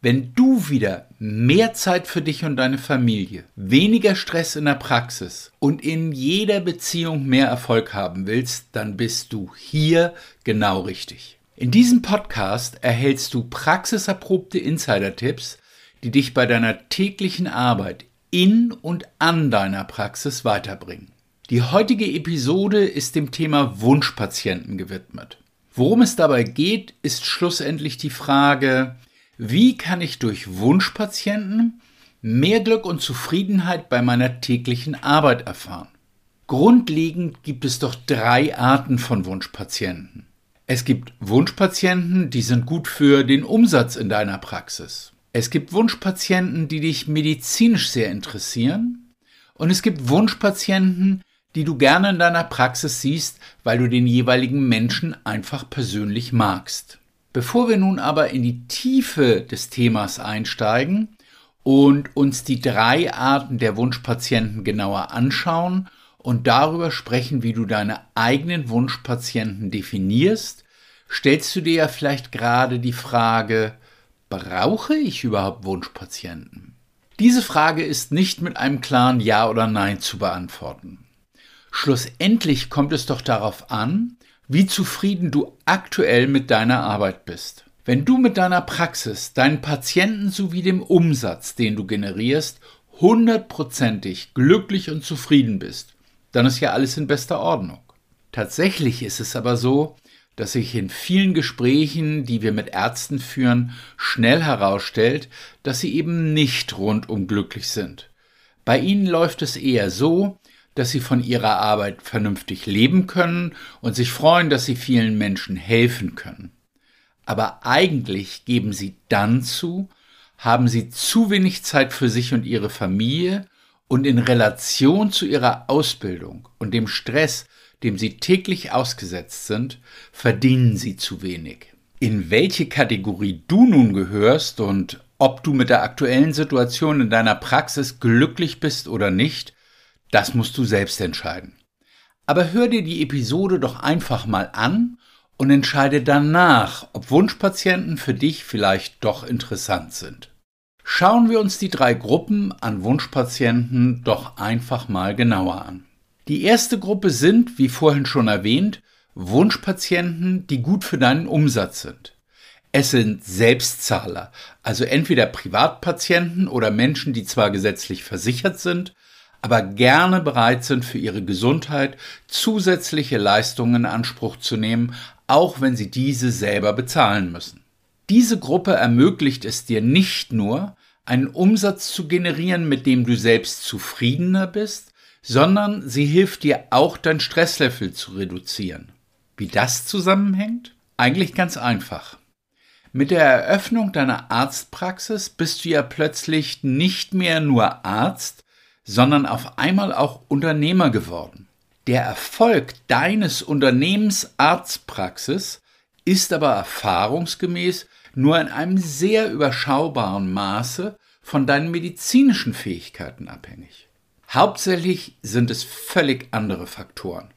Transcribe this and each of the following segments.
Wenn du wieder mehr Zeit für dich und deine Familie, weniger Stress in der Praxis und in jeder Beziehung mehr Erfolg haben willst, dann bist du hier genau richtig. In diesem Podcast erhältst du praxiserprobte Insider-Tipps, die dich bei deiner täglichen Arbeit in und an deiner Praxis weiterbringen. Die heutige Episode ist dem Thema Wunschpatienten gewidmet. Worum es dabei geht, ist schlussendlich die Frage, wie kann ich durch Wunschpatienten mehr Glück und Zufriedenheit bei meiner täglichen Arbeit erfahren? Grundlegend gibt es doch drei Arten von Wunschpatienten. Es gibt Wunschpatienten, die sind gut für den Umsatz in deiner Praxis. Es gibt Wunschpatienten, die dich medizinisch sehr interessieren. Und es gibt Wunschpatienten, die du gerne in deiner Praxis siehst, weil du den jeweiligen Menschen einfach persönlich magst. Bevor wir nun aber in die Tiefe des Themas einsteigen und uns die drei Arten der Wunschpatienten genauer anschauen und darüber sprechen, wie du deine eigenen Wunschpatienten definierst, stellst du dir ja vielleicht gerade die Frage, brauche ich überhaupt Wunschpatienten? Diese Frage ist nicht mit einem klaren Ja oder Nein zu beantworten. Schlussendlich kommt es doch darauf an, wie zufrieden du aktuell mit deiner Arbeit bist. Wenn du mit deiner Praxis, deinen Patienten sowie dem Umsatz, den du generierst, hundertprozentig glücklich und zufrieden bist, dann ist ja alles in bester Ordnung. Tatsächlich ist es aber so, dass sich in vielen Gesprächen, die wir mit Ärzten führen, schnell herausstellt, dass sie eben nicht rundum glücklich sind. Bei ihnen läuft es eher so, dass sie von ihrer Arbeit vernünftig leben können und sich freuen, dass sie vielen Menschen helfen können. Aber eigentlich geben sie dann zu, haben sie zu wenig Zeit für sich und ihre Familie und in Relation zu ihrer Ausbildung und dem Stress, dem sie täglich ausgesetzt sind, verdienen sie zu wenig. In welche Kategorie du nun gehörst und ob du mit der aktuellen Situation in deiner Praxis glücklich bist oder nicht, das musst du selbst entscheiden. Aber hör dir die Episode doch einfach mal an und entscheide danach, ob Wunschpatienten für dich vielleicht doch interessant sind. Schauen wir uns die drei Gruppen an Wunschpatienten doch einfach mal genauer an. Die erste Gruppe sind, wie vorhin schon erwähnt, Wunschpatienten, die gut für deinen Umsatz sind. Es sind Selbstzahler, also entweder Privatpatienten oder Menschen, die zwar gesetzlich versichert sind, aber gerne bereit sind, für ihre Gesundheit zusätzliche Leistungen in Anspruch zu nehmen, auch wenn sie diese selber bezahlen müssen. Diese Gruppe ermöglicht es dir nicht nur, einen Umsatz zu generieren, mit dem du selbst zufriedener bist, sondern sie hilft dir auch dein Stresslevel zu reduzieren. Wie das zusammenhängt? Eigentlich ganz einfach. Mit der Eröffnung deiner Arztpraxis bist du ja plötzlich nicht mehr nur Arzt, sondern auf einmal auch Unternehmer geworden. Der Erfolg deines Unternehmens Arztpraxis ist aber erfahrungsgemäß nur in einem sehr überschaubaren Maße von deinen medizinischen Fähigkeiten abhängig. Hauptsächlich sind es völlig andere Faktoren.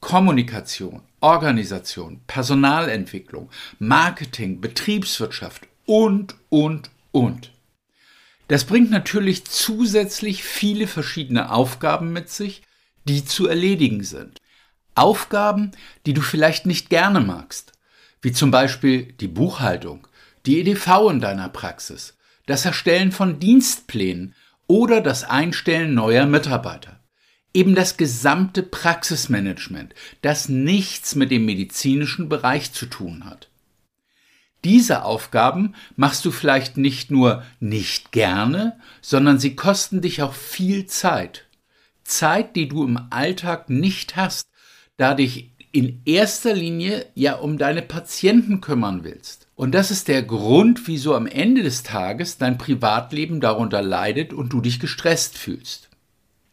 Kommunikation, Organisation, Personalentwicklung, Marketing, Betriebswirtschaft und, und, und. Das bringt natürlich zusätzlich viele verschiedene Aufgaben mit sich, die zu erledigen sind. Aufgaben, die du vielleicht nicht gerne magst, wie zum Beispiel die Buchhaltung, die EDV in deiner Praxis, das Erstellen von Dienstplänen oder das Einstellen neuer Mitarbeiter. Eben das gesamte Praxismanagement, das nichts mit dem medizinischen Bereich zu tun hat. Diese Aufgaben machst du vielleicht nicht nur nicht gerne, sondern sie kosten dich auch viel Zeit. Zeit, die du im Alltag nicht hast, da dich in erster Linie ja um deine Patienten kümmern willst. Und das ist der Grund, wieso am Ende des Tages dein Privatleben darunter leidet und du dich gestresst fühlst.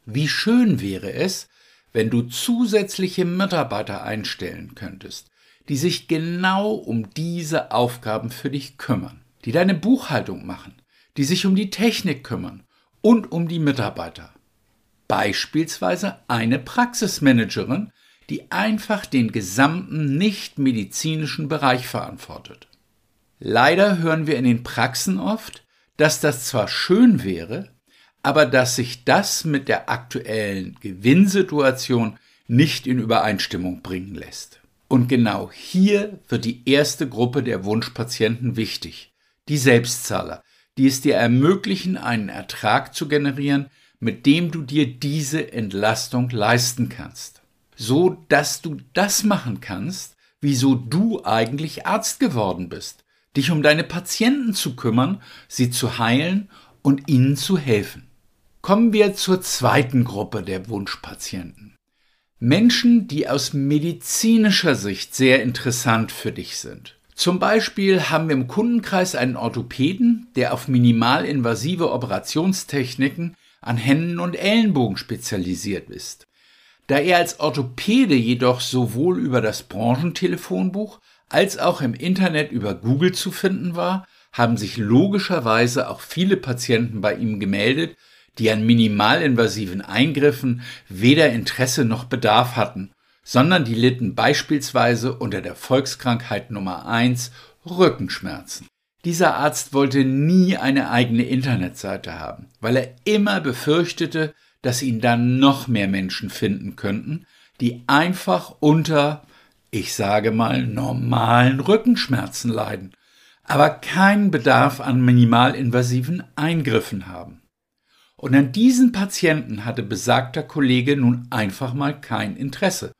Wie schön wäre es, wenn du zusätzliche Mitarbeiter einstellen könntest, die sich genau um diese Aufgaben für dich kümmern, die deine Buchhaltung machen, die sich um die Technik kümmern und um die Mitarbeiter. Beispielsweise eine Praxismanagerin, die einfach den gesamten nicht-medizinischen Bereich verantwortet. Leider hören wir in den Praxen oft, dass das zwar schön wäre, aber dass sich das mit der aktuellen Gewinnsituation nicht in Übereinstimmung bringen lässt. Und genau hier wird die erste Gruppe der Wunschpatienten wichtig, die Selbstzahler, die es dir ermöglichen, einen Ertrag zu generieren, mit dem du dir diese Entlastung leisten kannst. So dass du das machen kannst, wieso du eigentlich Arzt geworden bist, dich um deine Patienten zu kümmern, sie zu heilen und ihnen zu helfen. Kommen wir zur zweiten Gruppe der Wunschpatienten. Menschen, die aus medizinischer Sicht sehr interessant für dich sind. Zum Beispiel haben wir im Kundenkreis einen Orthopäden, der auf minimalinvasive Operationstechniken an Händen und Ellenbogen spezialisiert ist. Da er als Orthopäde jedoch sowohl über das Branchentelefonbuch als auch im Internet über Google zu finden war, haben sich logischerweise auch viele Patienten bei ihm gemeldet, die an minimalinvasiven Eingriffen weder Interesse noch Bedarf hatten, sondern die litten beispielsweise unter der Volkskrankheit Nummer 1 Rückenschmerzen. Dieser Arzt wollte nie eine eigene Internetseite haben, weil er immer befürchtete, dass ihn dann noch mehr Menschen finden könnten, die einfach unter ich sage mal, normalen Rückenschmerzen leiden, aber keinen Bedarf an minimalinvasiven Eingriffen haben. Und an diesen Patienten hatte besagter Kollege nun einfach mal kein Interesse.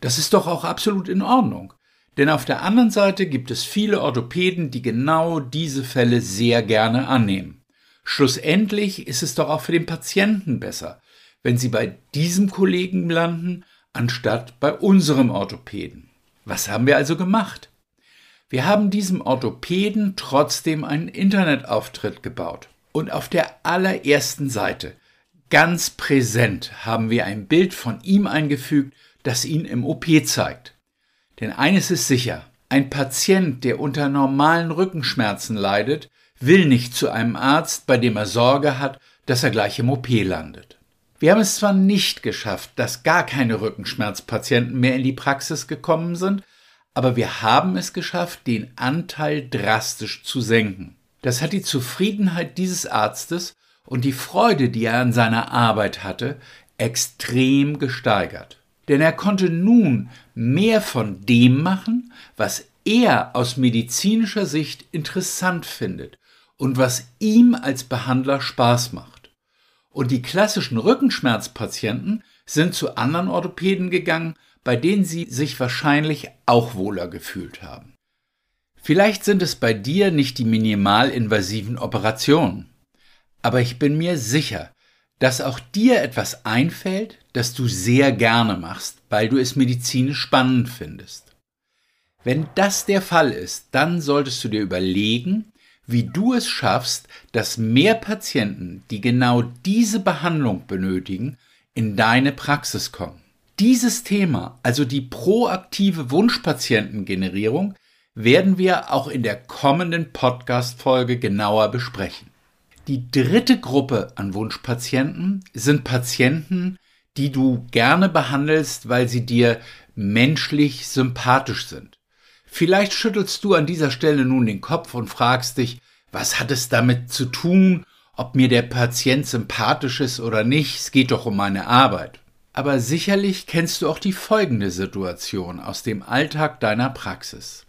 Das ist doch auch absolut in Ordnung. Denn auf der anderen Seite gibt es viele Orthopäden, die genau diese Fälle sehr gerne annehmen. Schlussendlich ist es doch auch für den Patienten besser, wenn sie bei diesem Kollegen landen, anstatt bei unserem Orthopäden. Was haben wir also gemacht? Wir haben diesem Orthopäden trotzdem einen Internetauftritt gebaut. Und auf der allerersten Seite, ganz präsent, haben wir ein Bild von ihm eingefügt, das ihn im OP zeigt. Denn eines ist sicher, ein Patient, der unter normalen Rückenschmerzen leidet, will nicht zu einem Arzt, bei dem er Sorge hat, dass er gleich im OP landet. Wir haben es zwar nicht geschafft, dass gar keine Rückenschmerzpatienten mehr in die Praxis gekommen sind, aber wir haben es geschafft, den Anteil drastisch zu senken. Das hat die Zufriedenheit dieses Arztes und die Freude, die er an seiner Arbeit hatte, extrem gesteigert. Denn er konnte nun mehr von dem machen, was er aus medizinischer Sicht interessant findet und was ihm als Behandler Spaß macht. Und die klassischen Rückenschmerzpatienten sind zu anderen Orthopäden gegangen, bei denen sie sich wahrscheinlich auch wohler gefühlt haben. Vielleicht sind es bei dir nicht die minimalinvasiven Operationen, aber ich bin mir sicher, dass auch dir etwas einfällt, das du sehr gerne machst, weil du es medizinisch spannend findest. Wenn das der Fall ist, dann solltest du dir überlegen, wie du es schaffst, dass mehr Patienten, die genau diese Behandlung benötigen, in deine Praxis kommen. Dieses Thema, also die proaktive Wunschpatientengenerierung, werden wir auch in der kommenden Podcast-Folge genauer besprechen. Die dritte Gruppe an Wunschpatienten sind Patienten, die du gerne behandelst, weil sie dir menschlich sympathisch sind. Vielleicht schüttelst du an dieser Stelle nun den Kopf und fragst dich, was hat es damit zu tun, ob mir der Patient sympathisch ist oder nicht, es geht doch um meine Arbeit. Aber sicherlich kennst du auch die folgende Situation aus dem Alltag deiner Praxis.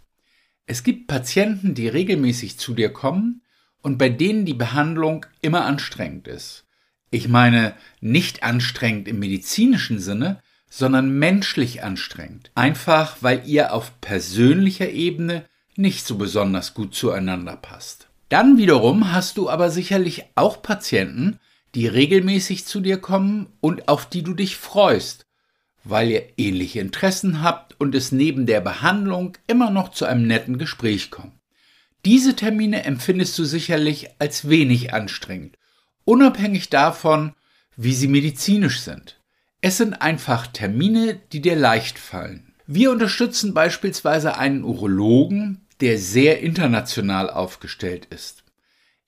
Es gibt Patienten, die regelmäßig zu dir kommen und bei denen die Behandlung immer anstrengend ist. Ich meine nicht anstrengend im medizinischen Sinne, sondern menschlich anstrengend. Einfach weil ihr auf persönlicher Ebene nicht so besonders gut zueinander passt. Dann wiederum hast du aber sicherlich auch Patienten, die regelmäßig zu dir kommen und auf die du dich freust, weil ihr ähnliche Interessen habt und es neben der Behandlung immer noch zu einem netten Gespräch kommt. Diese Termine empfindest du sicherlich als wenig anstrengend, unabhängig davon, wie sie medizinisch sind. Es sind einfach Termine, die dir leicht fallen. Wir unterstützen beispielsweise einen Urologen, der sehr international aufgestellt ist.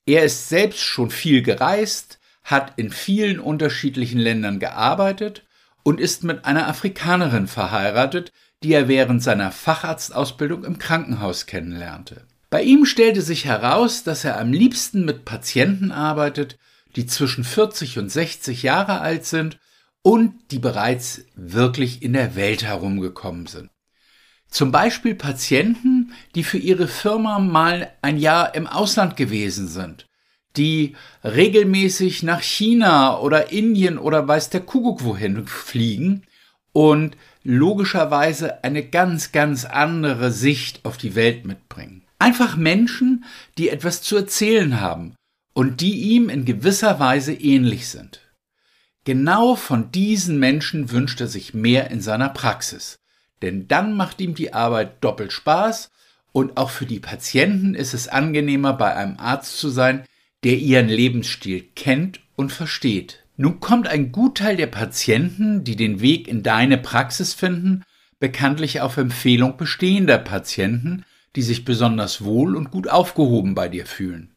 Er ist selbst schon viel gereist, hat in vielen unterschiedlichen Ländern gearbeitet und ist mit einer Afrikanerin verheiratet, die er während seiner Facharztausbildung im Krankenhaus kennenlernte. Bei ihm stellte sich heraus, dass er am liebsten mit Patienten arbeitet, die zwischen 40 und 60 Jahre alt sind und die bereits wirklich in der Welt herumgekommen sind. Zum Beispiel Patienten, die für ihre Firma mal ein Jahr im Ausland gewesen sind, die regelmäßig nach China oder Indien oder weiß der Kuckuck wohin fliegen und logischerweise eine ganz, ganz andere Sicht auf die Welt mitbringen. Einfach Menschen, die etwas zu erzählen haben und die ihm in gewisser Weise ähnlich sind. Genau von diesen Menschen wünscht er sich mehr in seiner Praxis. Denn dann macht ihm die Arbeit doppelt Spaß und auch für die Patienten ist es angenehmer, bei einem Arzt zu sein, der ihren Lebensstil kennt und versteht. Nun kommt ein Gutteil der Patienten, die den Weg in deine Praxis finden, bekanntlich auf Empfehlung bestehender Patienten, die sich besonders wohl und gut aufgehoben bei dir fühlen.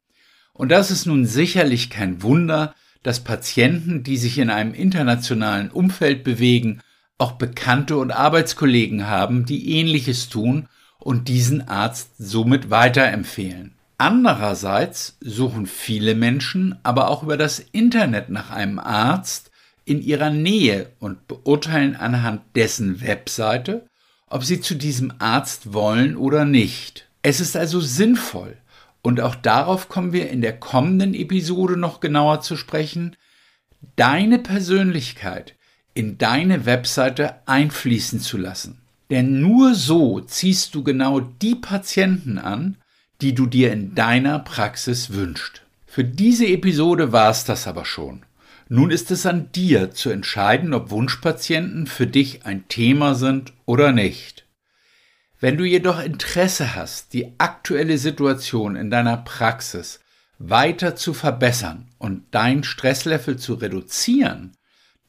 Und das ist nun sicherlich kein Wunder, dass Patienten, die sich in einem internationalen Umfeld bewegen, auch Bekannte und Arbeitskollegen haben, die ähnliches tun und diesen Arzt somit weiterempfehlen. Andererseits suchen viele Menschen aber auch über das Internet nach einem Arzt in ihrer Nähe und beurteilen anhand dessen Webseite, ob sie zu diesem Arzt wollen oder nicht. Es ist also sinnvoll, und auch darauf kommen wir in der kommenden Episode noch genauer zu sprechen, deine Persönlichkeit in deine Webseite einfließen zu lassen. Denn nur so ziehst du genau die Patienten an, die du dir in deiner Praxis wünschst. Für diese Episode war es das aber schon. Nun ist es an dir zu entscheiden, ob Wunschpatienten für dich ein Thema sind oder nicht. Wenn du jedoch Interesse hast, die aktuelle Situation in deiner Praxis weiter zu verbessern und dein Stresslevel zu reduzieren,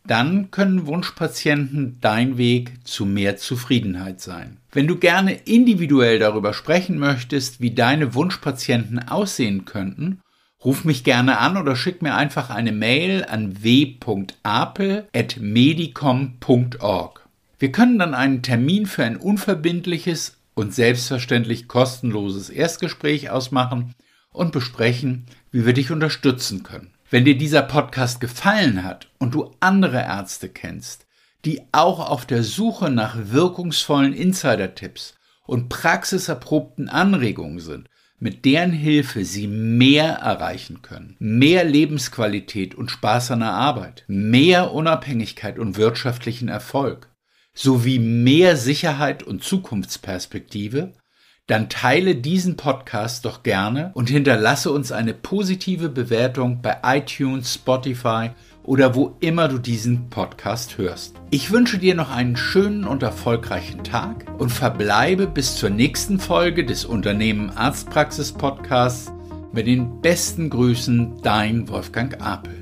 dann können Wunschpatienten dein Weg zu mehr Zufriedenheit sein. Wenn du gerne individuell darüber sprechen möchtest, wie deine Wunschpatienten aussehen könnten, ruf mich gerne an oder schick mir einfach eine Mail an w.apel.medicom.org. Wir können dann einen Termin für ein unverbindliches und selbstverständlich kostenloses Erstgespräch ausmachen und besprechen, wie wir dich unterstützen können. Wenn dir dieser Podcast gefallen hat und du andere Ärzte kennst, die auch auf der Suche nach wirkungsvollen Insider-Tipps und praxiserprobten Anregungen sind, mit deren Hilfe sie mehr erreichen können. Mehr Lebensqualität und Spaß an der Arbeit, mehr Unabhängigkeit und wirtschaftlichen Erfolg, sowie mehr Sicherheit und Zukunftsperspektive, dann teile diesen Podcast doch gerne und hinterlasse uns eine positive Bewertung bei iTunes, Spotify oder wo immer du diesen Podcast hörst. Ich wünsche dir noch einen schönen und erfolgreichen Tag und verbleibe bis zur nächsten Folge des Unternehmen Arztpraxis Podcasts mit den besten Grüßen, dein Wolfgang Apel.